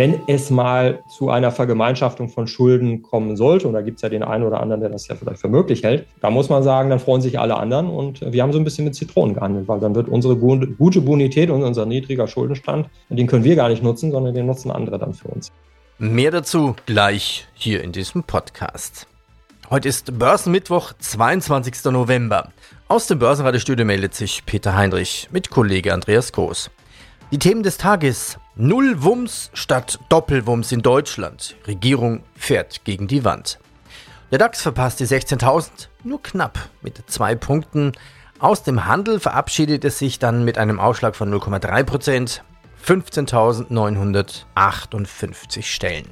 wenn es mal zu einer Vergemeinschaftung von Schulden kommen sollte, und da gibt es ja den einen oder anderen, der das ja vielleicht für möglich hält, da muss man sagen, dann freuen sich alle anderen und wir haben so ein bisschen mit Zitronen gehandelt, weil dann wird unsere gute Bonität und unser niedriger Schuldenstand, den können wir gar nicht nutzen, sondern den nutzen andere dann für uns. Mehr dazu gleich hier in diesem Podcast. Heute ist Börsenmittwoch, 22. November. Aus dem Börsenradiostudio meldet sich Peter Heinrich mit Kollege Andreas Groß. Die Themen des Tages. Null Wumms statt Doppelwumms in Deutschland. Regierung fährt gegen die Wand. Der DAX verpasst die 16.000 nur knapp mit zwei Punkten. Aus dem Handel verabschiedet es sich dann mit einem Ausschlag von 0,3% 15.958 Stellen.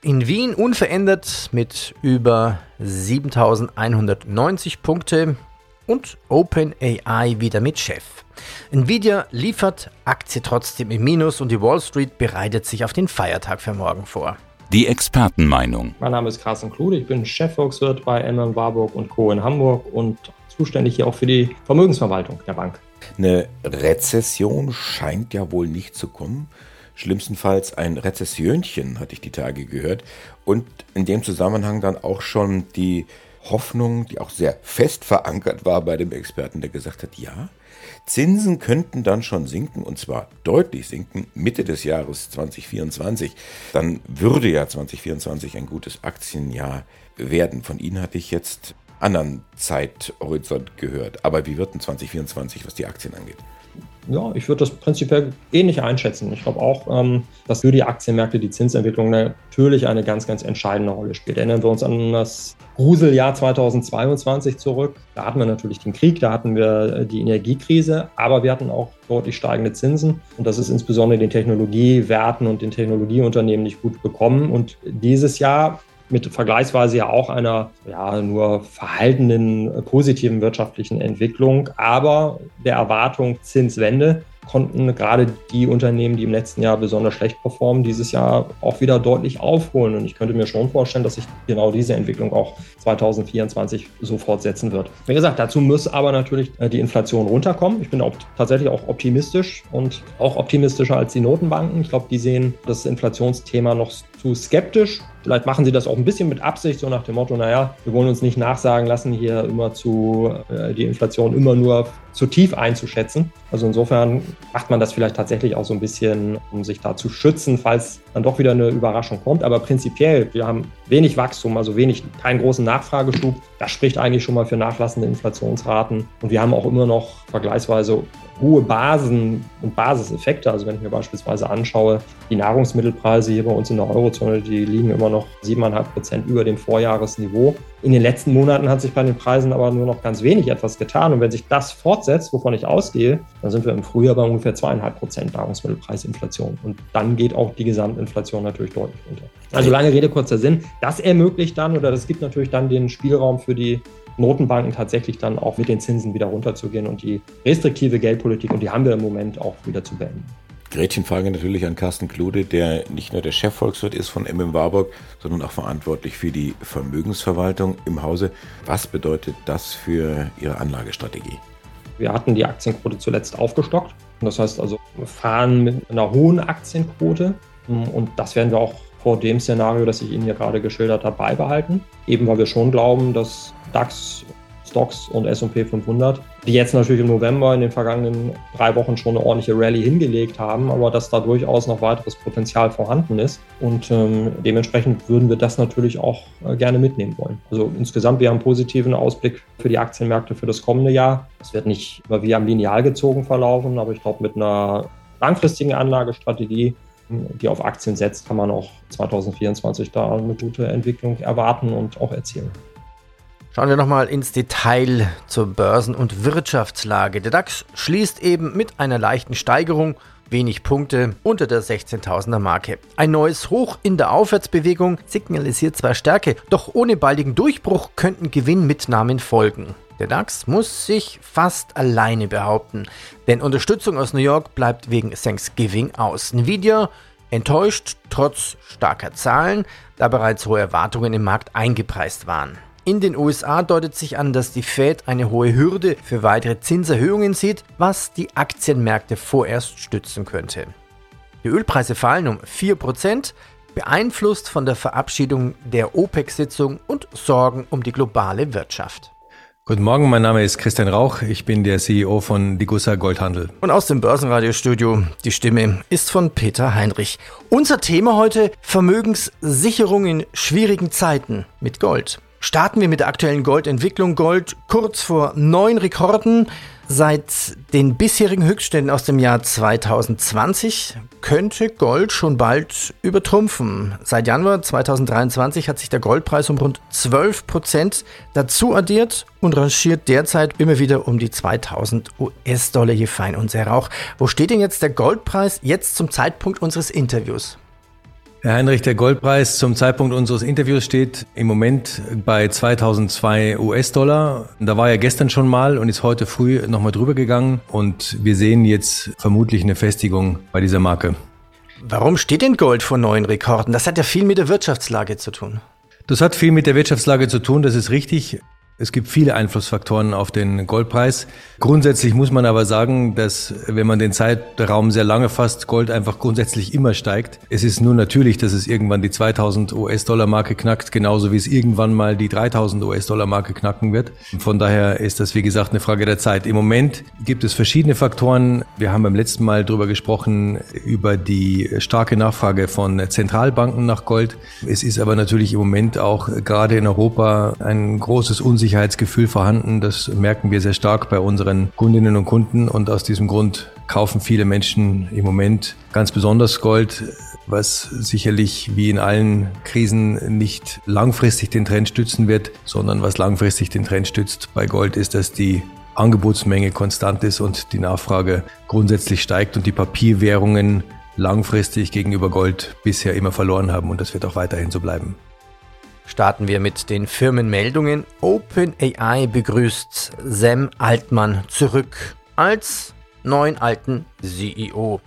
In Wien unverändert mit über 7.190 Punkte und OpenAI wieder mit Chef. Nvidia liefert, Aktie trotzdem im Minus und die Wall Street bereitet sich auf den Feiertag für morgen vor. Die Expertenmeinung. Mein Name ist Carsten Klude, ich bin Chefvolkswirt bei MM Warburg und Co. in Hamburg und zuständig hier auch für die Vermögensverwaltung der Bank. Eine Rezession scheint ja wohl nicht zu kommen. Schlimmstenfalls ein Rezessionchen, hatte ich die Tage gehört. Und in dem Zusammenhang dann auch schon die Hoffnung, die auch sehr fest verankert war bei dem Experten, der gesagt hat, ja, Zinsen könnten dann schon sinken und zwar deutlich sinken Mitte des Jahres 2024. Dann würde ja 2024 ein gutes Aktienjahr werden. Von Ihnen hatte ich jetzt anderen Zeithorizont gehört. Aber wie wird denn 2024, was die Aktien angeht? Ja, ich würde das prinzipiell ähnlich einschätzen. Ich glaube auch, ähm, dass für die Aktienmärkte die Zinsentwicklung natürlich eine ganz, ganz entscheidende Rolle spielt. Erinnern wir uns an das Gruseljahr 2022 zurück. Da hatten wir natürlich den Krieg, da hatten wir äh, die Energiekrise, aber wir hatten auch deutlich steigende Zinsen. Und das ist insbesondere den Technologiewerten und den Technologieunternehmen nicht gut bekommen. Und dieses Jahr mit vergleichsweise ja auch einer ja, nur verhaltenen positiven wirtschaftlichen Entwicklung, aber der Erwartung Zinswende konnten gerade die Unternehmen, die im letzten Jahr besonders schlecht performen, dieses Jahr auch wieder deutlich aufholen. Und ich könnte mir schon vorstellen, dass sich genau diese Entwicklung auch 2024 so fortsetzen wird. Wie gesagt, dazu muss aber natürlich äh, die Inflation runterkommen. Ich bin auch tatsächlich auch optimistisch und auch optimistischer als die Notenbanken. Ich glaube, die sehen das Inflationsthema noch zu skeptisch. Vielleicht machen sie das auch ein bisschen mit Absicht, so nach dem Motto, naja, wir wollen uns nicht nachsagen lassen, hier immer zu äh, die Inflation immer nur zu tief einzuschätzen. Also insofern macht man das vielleicht tatsächlich auch so ein bisschen, um sich da zu schützen, falls dann doch wieder eine Überraschung kommt. Aber prinzipiell, wir haben wenig Wachstum, also wenig, keinen großen Nachfrageschub. Das spricht eigentlich schon mal für nachlassende Inflationsraten. Und wir haben auch immer noch vergleichsweise hohe Basen und Basiseffekte. Also wenn ich mir beispielsweise anschaue, die Nahrungsmittelpreise hier bei uns in der Eurozone, die liegen immer noch siebeneinhalb Prozent über dem Vorjahresniveau. In den letzten Monaten hat sich bei den Preisen aber nur noch ganz wenig etwas getan. Und wenn sich das fortsetzt, wovon ich ausgehe, dann sind wir im Frühjahr bei ungefähr zweieinhalb Prozent Nahrungsmittelpreisinflation. Und dann geht auch die Gesamtinflation natürlich deutlich runter. Also lange Rede, kurzer Sinn. Das ermöglicht dann oder das gibt natürlich dann den Spielraum für die Notenbanken tatsächlich dann auch mit den Zinsen wieder runterzugehen und die restriktive Geldpolitik, und die haben wir im Moment auch wieder zu beenden. Gretchenfrage natürlich an Carsten Klude, der nicht nur der Chefvolkswirt ist von MM Warburg, sondern auch verantwortlich für die Vermögensverwaltung im Hause. Was bedeutet das für Ihre Anlagestrategie? Wir hatten die Aktienquote zuletzt aufgestockt. Das heißt also, wir fahren mit einer hohen Aktienquote und das werden wir auch vor dem Szenario, das ich Ihnen hier gerade geschildert habe, beibehalten. Eben weil wir schon glauben, dass DAX, Stocks und S&P 500, die jetzt natürlich im November in den vergangenen drei Wochen schon eine ordentliche Rallye hingelegt haben, aber dass da durchaus noch weiteres Potenzial vorhanden ist. Und ähm, dementsprechend würden wir das natürlich auch äh, gerne mitnehmen wollen. Also insgesamt, wir haben einen positiven Ausblick für die Aktienmärkte für das kommende Jahr. Es wird nicht immer wie am Lineal gezogen verlaufen, aber ich glaube, mit einer langfristigen Anlagestrategie die auf Aktien setzt, kann man auch 2024 da eine gute Entwicklung erwarten und auch erzielen. Schauen wir nochmal ins Detail zur Börsen- und Wirtschaftslage. Der DAX schließt eben mit einer leichten Steigerung wenig Punkte unter der 16.000er Marke. Ein neues Hoch in der Aufwärtsbewegung signalisiert zwar Stärke, doch ohne baldigen Durchbruch könnten Gewinnmitnahmen folgen. Der DAX muss sich fast alleine behaupten, denn Unterstützung aus New York bleibt wegen Thanksgiving aus. Nvidia enttäuscht trotz starker Zahlen, da bereits hohe Erwartungen im Markt eingepreist waren. In den USA deutet sich an, dass die Fed eine hohe Hürde für weitere Zinserhöhungen sieht, was die Aktienmärkte vorerst stützen könnte. Die Ölpreise fallen um 4%, beeinflusst von der Verabschiedung der OPEC-Sitzung und Sorgen um die globale Wirtschaft. Guten Morgen, mein Name ist Christian Rauch, ich bin der CEO von Digussa Goldhandel. Und aus dem Börsenradiostudio, die Stimme ist von Peter Heinrich. Unser Thema heute Vermögenssicherung in schwierigen Zeiten mit Gold. Starten wir mit der aktuellen Goldentwicklung. Gold kurz vor neun Rekorden. Seit den bisherigen Höchstständen aus dem Jahr 2020 könnte Gold schon bald übertrumpfen. Seit Januar 2023 hat sich der Goldpreis um rund 12 Prozent dazu addiert und rangiert derzeit immer wieder um die 2000 US-Dollar je fein und sehr Rauch. Wo steht denn jetzt der Goldpreis jetzt zum Zeitpunkt unseres Interviews? Herr Heinrich, der Goldpreis zum Zeitpunkt unseres Interviews steht im Moment bei 2002 US-Dollar. Da war er gestern schon mal und ist heute früh nochmal drüber gegangen und wir sehen jetzt vermutlich eine Festigung bei dieser Marke. Warum steht denn Gold vor neuen Rekorden? Das hat ja viel mit der Wirtschaftslage zu tun. Das hat viel mit der Wirtschaftslage zu tun, das ist richtig. Es gibt viele Einflussfaktoren auf den Goldpreis. Grundsätzlich muss man aber sagen, dass wenn man den Zeitraum sehr lange fasst, Gold einfach grundsätzlich immer steigt. Es ist nur natürlich, dass es irgendwann die 2000 US-Dollar-Marke knackt, genauso wie es irgendwann mal die 3000 US-Dollar-Marke knacken wird. Von daher ist das, wie gesagt, eine Frage der Zeit. Im Moment gibt es verschiedene Faktoren. Wir haben beim letzten Mal darüber gesprochen, über die starke Nachfrage von Zentralbanken nach Gold. Es ist aber natürlich im Moment auch gerade in Europa ein großes Unsicherheit Unsicherheitsgefühl vorhanden. Das merken wir sehr stark bei unseren Kundinnen und Kunden und aus diesem Grund kaufen viele Menschen im Moment ganz besonders Gold, was sicherlich wie in allen Krisen nicht langfristig den Trend stützen wird, sondern was langfristig den Trend stützt bei Gold ist, dass die Angebotsmenge konstant ist und die Nachfrage grundsätzlich steigt und die Papierwährungen langfristig gegenüber Gold bisher immer verloren haben und das wird auch weiterhin so bleiben. Starten wir mit den Firmenmeldungen. OpenAI begrüßt Sam Altmann zurück als neuen alten CEO.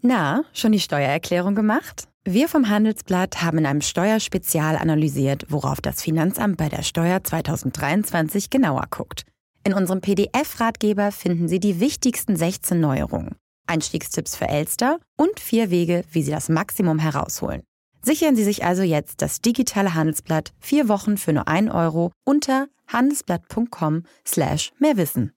Na, schon die Steuererklärung gemacht? Wir vom Handelsblatt haben in einem Steuerspezial analysiert, worauf das Finanzamt bei der Steuer 2023 genauer guckt. In unserem PDF-Ratgeber finden Sie die wichtigsten 16 Neuerungen, Einstiegstipps für Elster und vier Wege, wie Sie das Maximum herausholen. Sichern Sie sich also jetzt das digitale Handelsblatt vier Wochen für nur 1 Euro unter handelsblatt.com slash mehrwissen.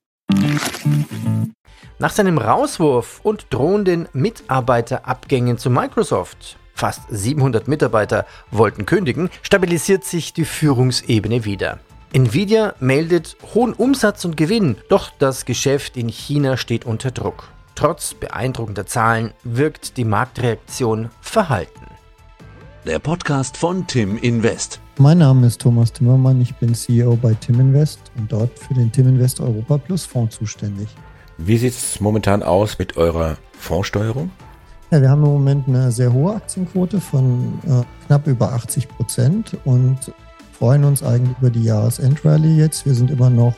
Nach seinem Rauswurf und drohenden Mitarbeiterabgängen zu Microsoft, fast 700 Mitarbeiter wollten kündigen, stabilisiert sich die Führungsebene wieder. Nvidia meldet hohen Umsatz und Gewinn, doch das Geschäft in China steht unter Druck. Trotz beeindruckender Zahlen wirkt die Marktreaktion verhalten der Podcast von Tim Invest. Mein Name ist Thomas Timmermann, ich bin CEO bei Tim Invest und dort für den Tim Invest Europa Plus Fonds zuständig. Wie sieht es momentan aus mit eurer Fondssteuerung? Ja, wir haben im Moment eine sehr hohe Aktienquote von äh, knapp über 80 Prozent und freuen uns eigentlich über die Jahresendrallye jetzt. Wir sind immer noch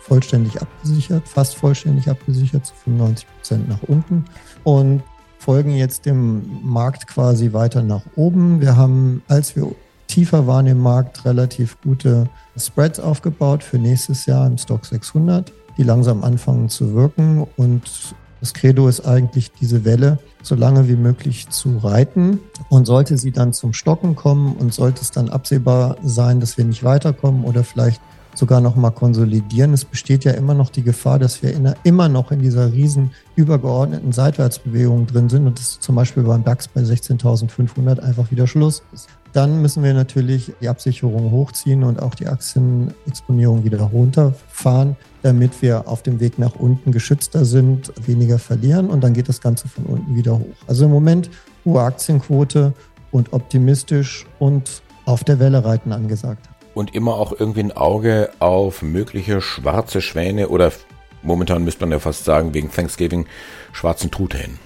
vollständig abgesichert, fast vollständig abgesichert, zu 95 Prozent nach unten. Und folgen jetzt dem Markt quasi weiter nach oben. Wir haben, als wir tiefer waren im Markt, relativ gute Spreads aufgebaut für nächstes Jahr im Stock 600, die langsam anfangen zu wirken. Und das Credo ist eigentlich, diese Welle so lange wie möglich zu reiten. Und sollte sie dann zum Stocken kommen und sollte es dann absehbar sein, dass wir nicht weiterkommen oder vielleicht sogar noch mal konsolidieren. Es besteht ja immer noch die Gefahr, dass wir in, immer noch in dieser riesen übergeordneten Seitwärtsbewegung drin sind und das zum Beispiel beim DAX bei 16.500 einfach wieder Schluss ist. Dann müssen wir natürlich die Absicherung hochziehen und auch die Aktienexponierung wieder runterfahren, damit wir auf dem Weg nach unten geschützter sind, weniger verlieren und dann geht das Ganze von unten wieder hoch. Also im Moment hohe Aktienquote und optimistisch und auf der Welle reiten angesagt und immer auch irgendwie ein Auge auf mögliche schwarze Schwäne oder momentan müsste man ja fast sagen, wegen Thanksgiving schwarzen Truthähnen.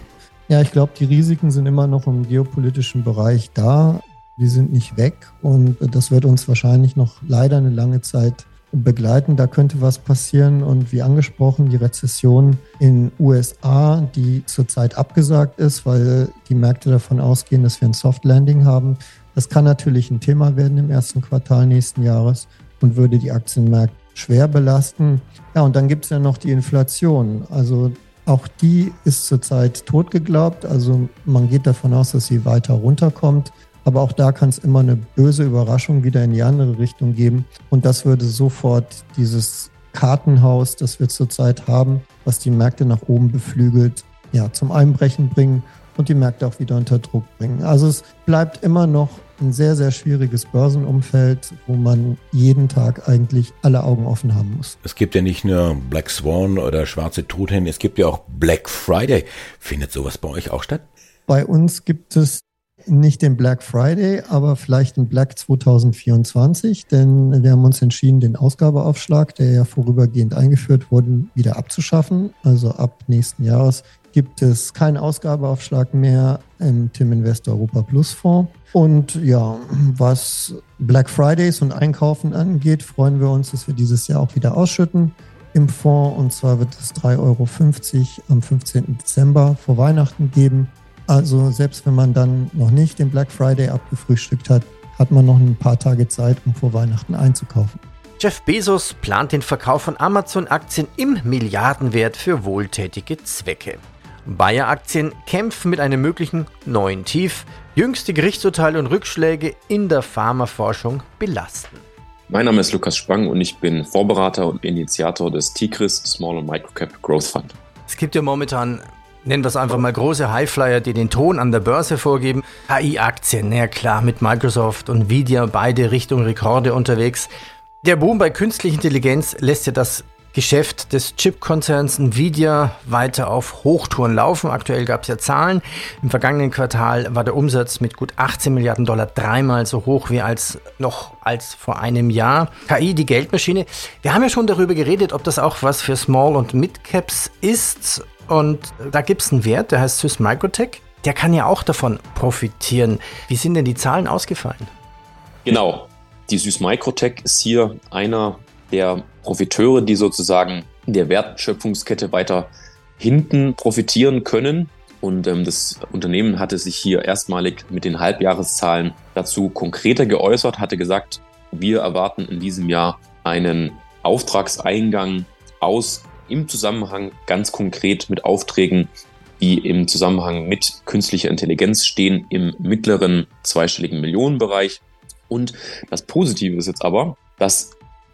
Ja, ich glaube, die Risiken sind immer noch im geopolitischen Bereich da. Die sind nicht weg und das wird uns wahrscheinlich noch leider eine lange Zeit begleiten. Da könnte was passieren und wie angesprochen, die Rezession in USA, die zurzeit abgesagt ist, weil die Märkte davon ausgehen, dass wir ein Soft Landing haben. Das kann natürlich ein Thema werden im ersten Quartal nächsten Jahres und würde die Aktienmärkte schwer belasten. Ja, und dann gibt es ja noch die Inflation. Also auch die ist zurzeit totgeglaubt. Also man geht davon aus, dass sie weiter runterkommt. Aber auch da kann es immer eine böse Überraschung wieder in die andere Richtung geben. Und das würde sofort dieses Kartenhaus, das wir zurzeit haben, was die Märkte nach oben beflügelt, ja, zum Einbrechen bringen und die Märkte auch wieder unter Druck bringen. Also es bleibt immer noch ein sehr, sehr schwieriges Börsenumfeld, wo man jeden Tag eigentlich alle Augen offen haben muss. Es gibt ja nicht nur Black Swan oder schwarze Truthähne, es gibt ja auch Black Friday. Findet sowas bei euch auch statt? Bei uns gibt es nicht den Black Friday, aber vielleicht den Black 2024, denn wir haben uns entschieden, den Ausgabeaufschlag, der ja vorübergehend eingeführt wurde, wieder abzuschaffen. Also ab nächsten Jahres gibt es keinen Ausgabeaufschlag mehr im Tim Invest Europa Plus Fonds. Und ja, was Black Fridays und Einkaufen angeht, freuen wir uns, dass wir dieses Jahr auch wieder ausschütten im Fonds. Und zwar wird es 3,50 Euro am 15. Dezember vor Weihnachten geben. Also selbst wenn man dann noch nicht den Black Friday abgefrühstückt hat, hat man noch ein paar Tage Zeit, um vor Weihnachten einzukaufen. Jeff Bezos plant den Verkauf von Amazon-Aktien im Milliardenwert für wohltätige Zwecke. Bayer-Aktien kämpfen mit einem möglichen neuen Tief. Jüngste Gerichtsurteile und Rückschläge in der Pharmaforschung belasten. Mein Name ist Lukas Spang und ich bin Vorberater und Initiator des TICRIS Small and Microcap Growth Fund. Es gibt ja momentan nennen wir es einfach mal große Highflyer, die den Ton an der Börse vorgeben. KI-Aktien, ja klar, mit Microsoft und Nvidia beide Richtung Rekorde unterwegs. Der Boom bei künstlicher Intelligenz lässt ja das Geschäft des Chip-Konzerns Nvidia weiter auf Hochtouren laufen. Aktuell gab es ja Zahlen. Im vergangenen Quartal war der Umsatz mit gut 18 Milliarden Dollar dreimal so hoch wie als noch als vor einem Jahr. KI, die Geldmaschine. Wir haben ja schon darüber geredet, ob das auch was für Small- und Mid-Caps ist. Und da gibt es einen Wert, der heißt Swiss Microtech. Der kann ja auch davon profitieren. Wie sind denn die Zahlen ausgefallen? Genau. Die Süß Microtech ist hier einer der Profiteure, die sozusagen in der Wertschöpfungskette weiter hinten profitieren können. Und ähm, das Unternehmen hatte sich hier erstmalig mit den Halbjahreszahlen dazu konkreter geäußert, hatte gesagt, wir erwarten in diesem Jahr einen Auftragseingang aus im Zusammenhang ganz konkret mit Aufträgen, die im Zusammenhang mit künstlicher Intelligenz stehen, im mittleren zweistelligen Millionenbereich. Und das Positive ist jetzt aber, dass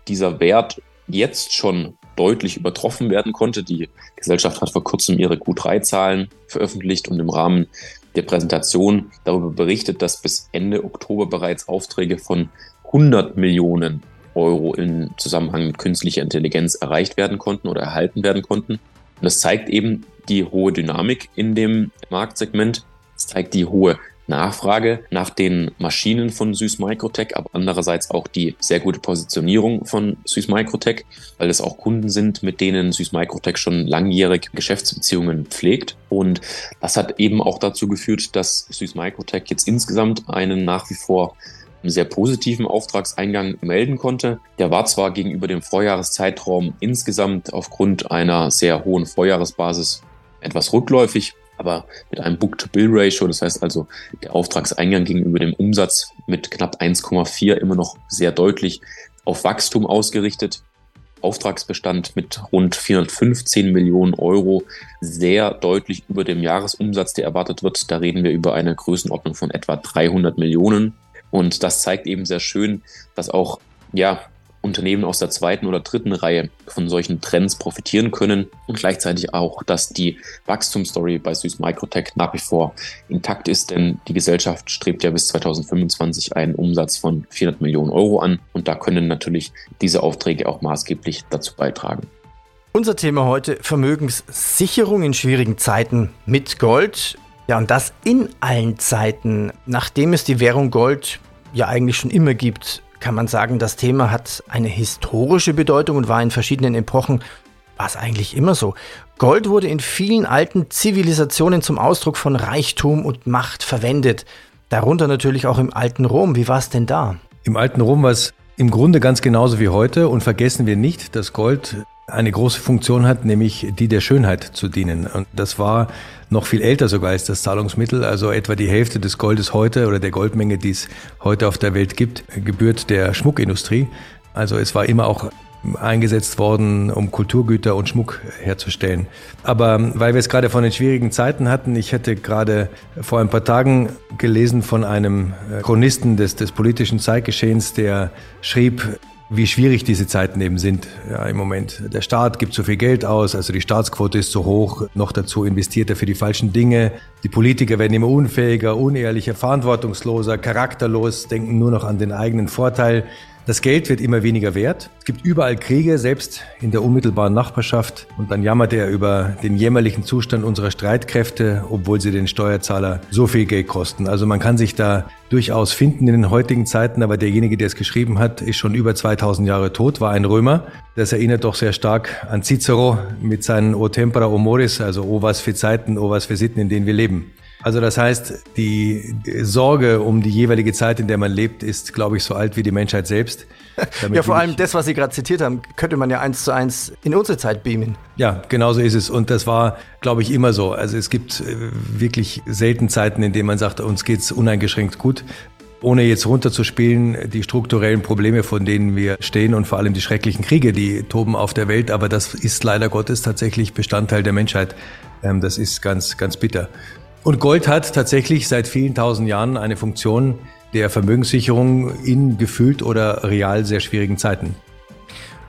dieser Wert jetzt schon deutlich übertroffen werden konnte. Die Gesellschaft hat vor kurzem ihre Q3-Zahlen veröffentlicht und im Rahmen der Präsentation darüber berichtet, dass bis Ende Oktober bereits Aufträge von 100 Millionen Euro im Zusammenhang mit künstlicher Intelligenz erreicht werden konnten oder erhalten werden konnten. Und das zeigt eben die hohe Dynamik in dem Marktsegment. Es zeigt die hohe Nachfrage nach den Maschinen von Süß Microtech, aber andererseits auch die sehr gute Positionierung von Süß Microtech, weil es auch Kunden sind, mit denen Süß Microtech schon langjährig Geschäftsbeziehungen pflegt. Und das hat eben auch dazu geführt, dass Süß Microtech jetzt insgesamt einen nach wie vor sehr positiven Auftragseingang melden konnte. Der war zwar gegenüber dem Vorjahreszeitraum insgesamt aufgrund einer sehr hohen Vorjahresbasis etwas rückläufig, aber mit einem Book-to-Bill-Ratio, das heißt also der Auftragseingang gegenüber dem Umsatz mit knapp 1,4 immer noch sehr deutlich auf Wachstum ausgerichtet. Auftragsbestand mit rund 415 Millionen Euro sehr deutlich über dem Jahresumsatz, der erwartet wird. Da reden wir über eine Größenordnung von etwa 300 Millionen. Und das zeigt eben sehr schön, dass auch ja, Unternehmen aus der zweiten oder dritten Reihe von solchen Trends profitieren können und gleichzeitig auch, dass die Wachstumsstory bei Süß Microtech nach wie vor intakt ist, denn die Gesellschaft strebt ja bis 2025 einen Umsatz von 400 Millionen Euro an und da können natürlich diese Aufträge auch maßgeblich dazu beitragen. Unser Thema heute Vermögenssicherung in schwierigen Zeiten mit Gold. Ja, und das in allen Zeiten. Nachdem es die Währung Gold ja eigentlich schon immer gibt, kann man sagen, das Thema hat eine historische Bedeutung und war in verschiedenen Epochen war es eigentlich immer so. Gold wurde in vielen alten Zivilisationen zum Ausdruck von Reichtum und Macht verwendet. Darunter natürlich auch im alten Rom. Wie war es denn da? Im alten Rom war es im Grunde ganz genauso wie heute und vergessen wir nicht, dass Gold eine große Funktion hat, nämlich die der Schönheit zu dienen. Und das war noch viel älter sogar als das Zahlungsmittel. Also etwa die Hälfte des Goldes heute oder der Goldmenge, die es heute auf der Welt gibt, gebührt der Schmuckindustrie. Also es war immer auch eingesetzt worden, um Kulturgüter und Schmuck herzustellen. Aber weil wir es gerade von den schwierigen Zeiten hatten, ich hätte gerade vor ein paar Tagen gelesen von einem Chronisten des, des politischen Zeitgeschehens, der schrieb, wie schwierig diese Zeiten eben sind ja, im Moment. Der Staat gibt zu viel Geld aus, also die Staatsquote ist zu hoch, noch dazu investiert er für die falschen Dinge. Die Politiker werden immer unfähiger, unehrlicher, verantwortungsloser, charakterlos, denken nur noch an den eigenen Vorteil. Das Geld wird immer weniger wert. Es gibt überall Kriege, selbst in der unmittelbaren Nachbarschaft. Und dann jammert er über den jämmerlichen Zustand unserer Streitkräfte, obwohl sie den Steuerzahler so viel Geld kosten. Also man kann sich da durchaus finden in den heutigen Zeiten, aber derjenige, der es geschrieben hat, ist schon über 2000 Jahre tot, war ein Römer. Das erinnert doch sehr stark an Cicero mit seinen O tempora o moris, also O was für Zeiten, O was für Sitten, in denen wir leben. Also das heißt, die Sorge um die jeweilige Zeit, in der man lebt, ist, glaube ich, so alt wie die Menschheit selbst. ja, vor allem das, was Sie gerade zitiert haben, könnte man ja eins zu eins in unsere Zeit beamen. Ja, genau so ist es. Und das war, glaube ich, immer so. Also es gibt äh, wirklich selten Zeiten, in denen man sagt, uns geht's uneingeschränkt gut. Ohne jetzt runterzuspielen, die strukturellen Probleme, von denen wir stehen und vor allem die schrecklichen Kriege, die toben auf der Welt. Aber das ist leider Gottes tatsächlich Bestandteil der Menschheit. Ähm, das ist ganz, ganz bitter. Und Gold hat tatsächlich seit vielen tausend Jahren eine Funktion der Vermögenssicherung in gefühlt oder real sehr schwierigen Zeiten.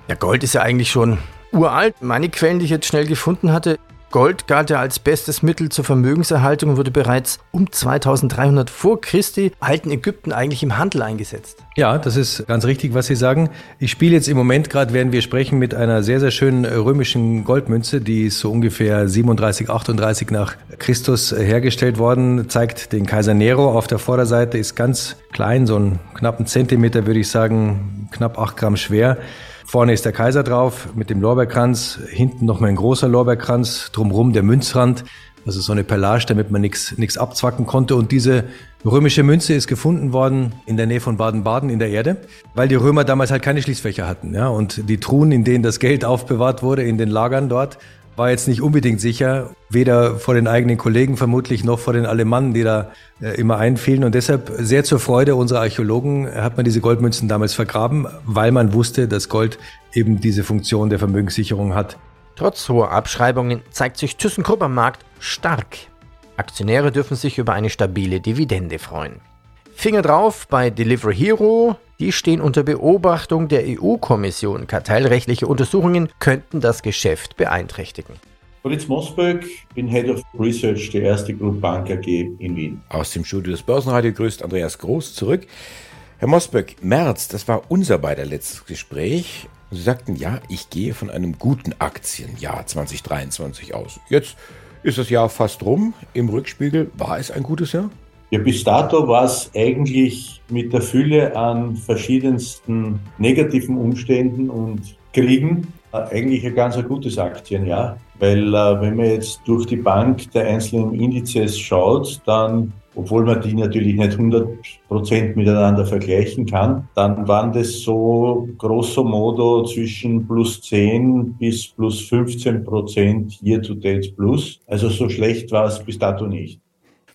Ja, Gold ist ja eigentlich schon uralt. Meine Quellen, die ich jetzt schnell gefunden hatte, Gold galt ja als bestes Mittel zur Vermögenserhaltung und wurde bereits um 2300 vor Christi alten Ägypten eigentlich im Handel eingesetzt. Ja, das ist ganz richtig, was Sie sagen. Ich spiele jetzt im Moment gerade, während wir sprechen, mit einer sehr, sehr schönen römischen Goldmünze, die ist so ungefähr 37, 38 nach Christus hergestellt worden, zeigt den Kaiser Nero auf der Vorderseite, ist ganz klein, so einen knappen Zentimeter würde ich sagen, knapp acht Gramm schwer. Vorne ist der Kaiser drauf mit dem Lorbeerkranz, hinten nochmal ein großer Lorbeerkranz, drumherum der Münzrand, also so eine Perlage, damit man nichts nichts abzwacken konnte. Und diese römische Münze ist gefunden worden in der Nähe von Baden-Baden in der Erde, weil die Römer damals halt keine Schließfächer hatten. Ja? Und die Truhen, in denen das Geld aufbewahrt wurde, in den Lagern dort, war jetzt nicht unbedingt sicher, weder vor den eigenen Kollegen vermutlich noch vor den Alemannen, die da äh, immer einfielen. Und deshalb sehr zur Freude unserer Archäologen hat man diese Goldmünzen damals vergraben, weil man wusste, dass Gold eben diese Funktion der Vermögenssicherung hat. Trotz hoher Abschreibungen zeigt sich ThyssenKrupp am Markt stark. Aktionäre dürfen sich über eine stabile Dividende freuen. Finger drauf bei Delivery Hero, die stehen unter Beobachtung der EU-Kommission. Kartellrechtliche Untersuchungen könnten das Geschäft beeinträchtigen. Fritz Mosberg, bin Head of Research der Erste Group Bank AG in Wien. Aus dem Studio des Börsenradio grüßt Andreas Groß zurück. Herr Mosberg, März, das war unser beider letztes Gespräch. Sie sagten, ja, ich gehe von einem guten Aktienjahr 2023 aus. Jetzt ist das Jahr fast rum. Im Rückspiegel war es ein gutes Jahr? Ja, bis dato war es eigentlich mit der Fülle an verschiedensten negativen Umständen und Kriegen äh, eigentlich ein ganz ein gutes Aktienjahr. Weil äh, wenn man jetzt durch die Bank der einzelnen Indizes schaut, dann, obwohl man die natürlich nicht 100% miteinander vergleichen kann, dann waren das so grosso modo zwischen plus 10 bis plus 15% Year-to-Date plus. Also so schlecht war es bis dato nicht.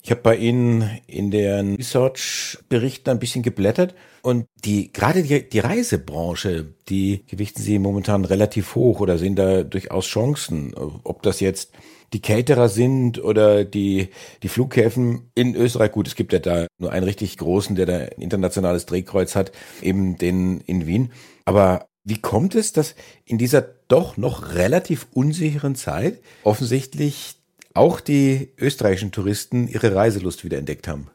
Ich habe bei Ihnen in den Research-Berichten ein bisschen geblättert und die gerade die, die Reisebranche, die gewichten Sie momentan relativ hoch oder sehen da durchaus Chancen, ob das jetzt die Caterer sind oder die, die Flughäfen in Österreich. Gut, es gibt ja da nur einen richtig großen, der da ein internationales Drehkreuz hat, eben den in Wien. Aber wie kommt es, dass in dieser doch noch relativ unsicheren Zeit offensichtlich auch die österreichischen Touristen ihre Reiselust wieder entdeckt haben?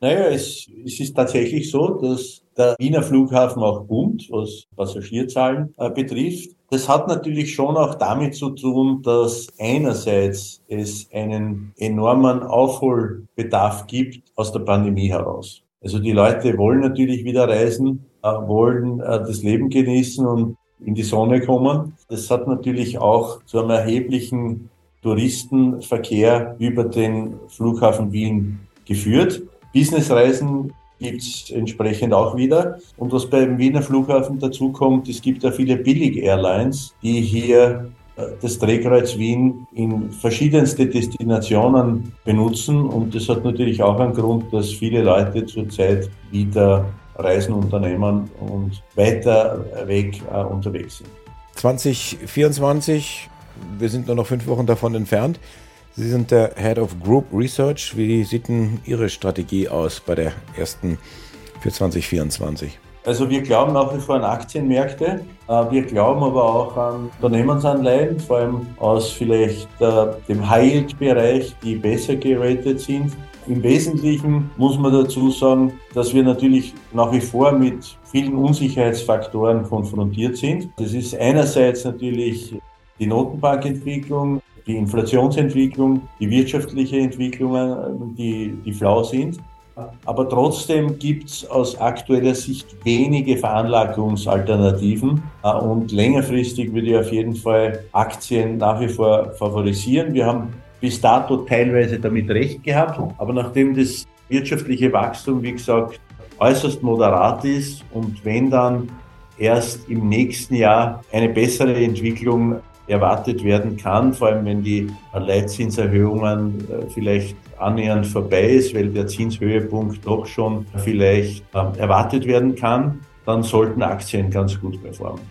Naja, es, es ist tatsächlich so, dass der Wiener Flughafen auch boomt, was Passagierzahlen äh, betrifft. Das hat natürlich schon auch damit zu tun, dass einerseits es einen enormen Aufholbedarf gibt aus der Pandemie heraus. Also die Leute wollen natürlich wieder reisen, äh, wollen äh, das Leben genießen und in die Sonne kommen. Das hat natürlich auch zu einem erheblichen Touristenverkehr über den Flughafen Wien geführt. Businessreisen gibt es entsprechend auch wieder. Und was beim Wiener Flughafen dazu kommt, es gibt ja viele Billig-Airlines, die hier äh, das Drehkreuz Wien in verschiedenste Destinationen benutzen. Und das hat natürlich auch einen Grund, dass viele Leute zurzeit wieder Reisen unternehmen und weiter weg äh, unterwegs sind. 2024, wir sind nur noch fünf Wochen davon entfernt. Sie sind der Head of Group Research. Wie sieht denn Ihre Strategie aus bei der ersten für 2024? Also wir glauben nach wie vor an Aktienmärkte. Äh, wir glauben aber auch an Unternehmensanleihen, vor allem aus vielleicht äh, dem High-Yield-Bereich, die besser geratet sind. Im Wesentlichen muss man dazu sagen, dass wir natürlich nach wie vor mit vielen Unsicherheitsfaktoren konfrontiert sind. Das ist einerseits natürlich die Notenbankentwicklung, die Inflationsentwicklung, die wirtschaftliche Entwicklungen, die, die flau sind. Aber trotzdem gibt es aus aktueller Sicht wenige Veranlagungsalternativen. Und längerfristig würde ich auf jeden Fall Aktien nach wie vor favorisieren. Wir haben bis dato teilweise damit recht gehabt. Aber nachdem das wirtschaftliche Wachstum, wie gesagt, äußerst moderat ist und wenn dann erst im nächsten Jahr eine bessere Entwicklung erwartet werden kann, vor allem wenn die Leitzinserhöhungen äh, vielleicht annähernd vorbei ist, weil der Zinshöhepunkt doch schon vielleicht ähm, erwartet werden kann, dann sollten Aktien ganz gut performen.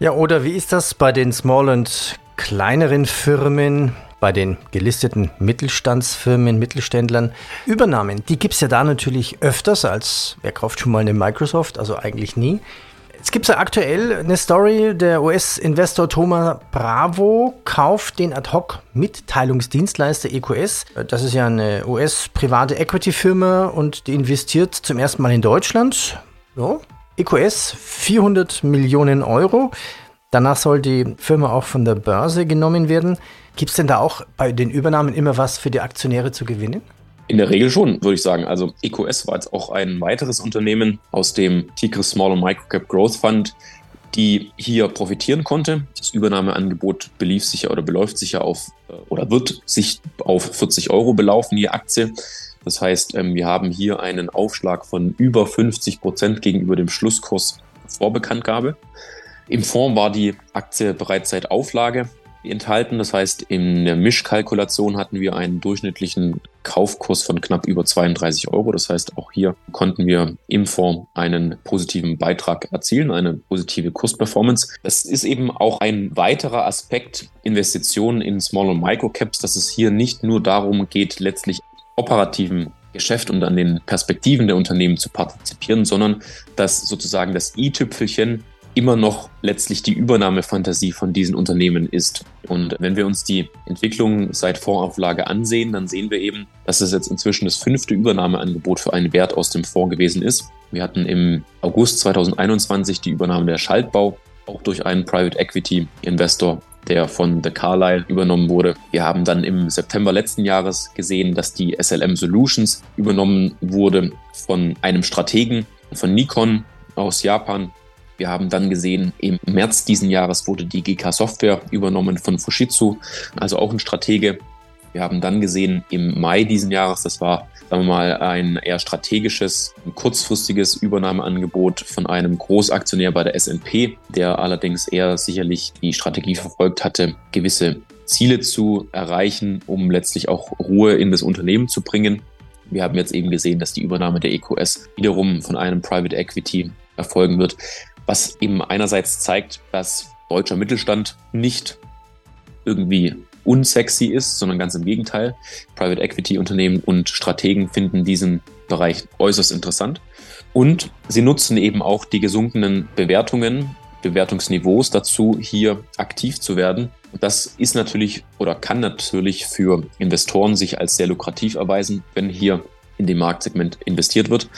Ja, oder wie ist das bei den Small- und kleineren Firmen? bei den gelisteten Mittelstandsfirmen, Mittelständlern. Übernahmen, die gibt es ja da natürlich öfters als, wer kauft schon mal eine Microsoft, also eigentlich nie. Es gibt ja aktuell eine Story, der US-Investor Thomas Bravo kauft den Ad-Hoc-Mitteilungsdienstleister EQS. Das ist ja eine US-private Equity-Firma und die investiert zum ersten Mal in Deutschland. So. EQS 400 Millionen Euro. Danach soll die Firma auch von der Börse genommen werden. Gibt es denn da auch bei den Übernahmen immer was für die Aktionäre zu gewinnen? In der Regel schon, würde ich sagen. Also EQS war jetzt auch ein weiteres Unternehmen aus dem Tigris Small und Microcap Growth Fund, die hier profitieren konnte. Das Übernahmeangebot belief sich ja oder beläuft sich ja auf äh, oder wird sich auf 40 Euro belaufen, je Aktie. Das heißt, ähm, wir haben hier einen Aufschlag von über 50 Prozent gegenüber dem Schlusskurs vor Bekanntgabe. Im Fonds war die Aktie bereits seit Auflage enthalten. Das heißt, in der Mischkalkulation hatten wir einen durchschnittlichen Kaufkurs von knapp über 32 Euro. Das heißt, auch hier konnten wir im Fonds einen positiven Beitrag erzielen, eine positive Kursperformance. Das ist eben auch ein weiterer Aspekt Investitionen in Small- und Micro-Caps, dass es hier nicht nur darum geht, letztlich operativen Geschäft und an den Perspektiven der Unternehmen zu partizipieren, sondern dass sozusagen das i-Tüpfelchen immer noch letztlich die Übernahmefantasie von diesen Unternehmen ist. Und wenn wir uns die Entwicklung seit Fondsauflage ansehen, dann sehen wir eben, dass es jetzt inzwischen das fünfte Übernahmeangebot für einen Wert aus dem Fonds gewesen ist. Wir hatten im August 2021 die Übernahme der Schaltbau, auch durch einen Private Equity Investor, der von The Carlyle übernommen wurde. Wir haben dann im September letzten Jahres gesehen, dass die SLM Solutions übernommen wurde von einem Strategen von Nikon aus Japan, wir haben dann gesehen, im März diesen Jahres wurde die GK Software übernommen von Fushitsu, also auch ein Stratege. Wir haben dann gesehen, im Mai diesen Jahres, das war, sagen wir mal, ein eher strategisches, kurzfristiges Übernahmeangebot von einem Großaktionär bei der S&P, der allerdings eher sicherlich die Strategie verfolgt hatte, gewisse Ziele zu erreichen, um letztlich auch Ruhe in das Unternehmen zu bringen. Wir haben jetzt eben gesehen, dass die Übernahme der EQS wiederum von einem Private Equity erfolgen wird was eben einerseits zeigt, dass deutscher Mittelstand nicht irgendwie unsexy ist, sondern ganz im Gegenteil. Private Equity Unternehmen und Strategen finden diesen Bereich äußerst interessant. Und sie nutzen eben auch die gesunkenen Bewertungen, Bewertungsniveaus dazu, hier aktiv zu werden. Das ist natürlich oder kann natürlich für Investoren sich als sehr lukrativ erweisen, wenn hier in dem Marktsegment investiert wird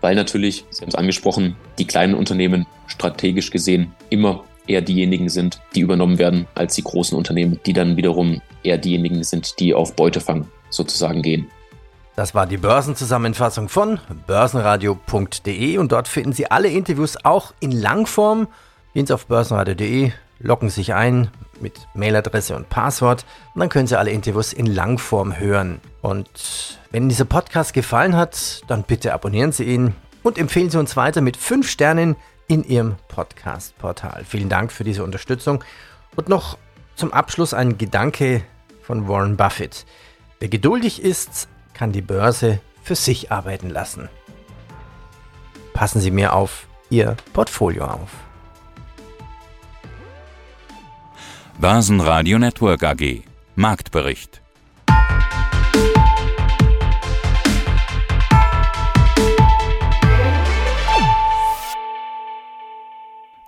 weil natürlich, Sie haben es angesprochen, die kleinen Unternehmen strategisch gesehen immer eher diejenigen sind, die übernommen werden, als die großen Unternehmen, die dann wiederum eher diejenigen sind, die auf Beutefang sozusagen gehen. Das war die Börsenzusammenfassung von börsenradio.de und dort finden Sie alle Interviews auch in Langform Gehen Sie auf börsenradio.de, loggen sich ein mit Mailadresse und Passwort und dann können Sie alle Interviews in Langform hören. Und wenn dieser Podcast gefallen hat, dann bitte abonnieren Sie ihn und empfehlen Sie uns weiter mit 5 Sternen in Ihrem Podcast-Portal. Vielen Dank für diese Unterstützung. Und noch zum Abschluss ein Gedanke von Warren Buffett. Wer geduldig ist, kann die Börse für sich arbeiten lassen. Passen Sie mir auf Ihr Portfolio auf. Börsenradio Network AG Marktbericht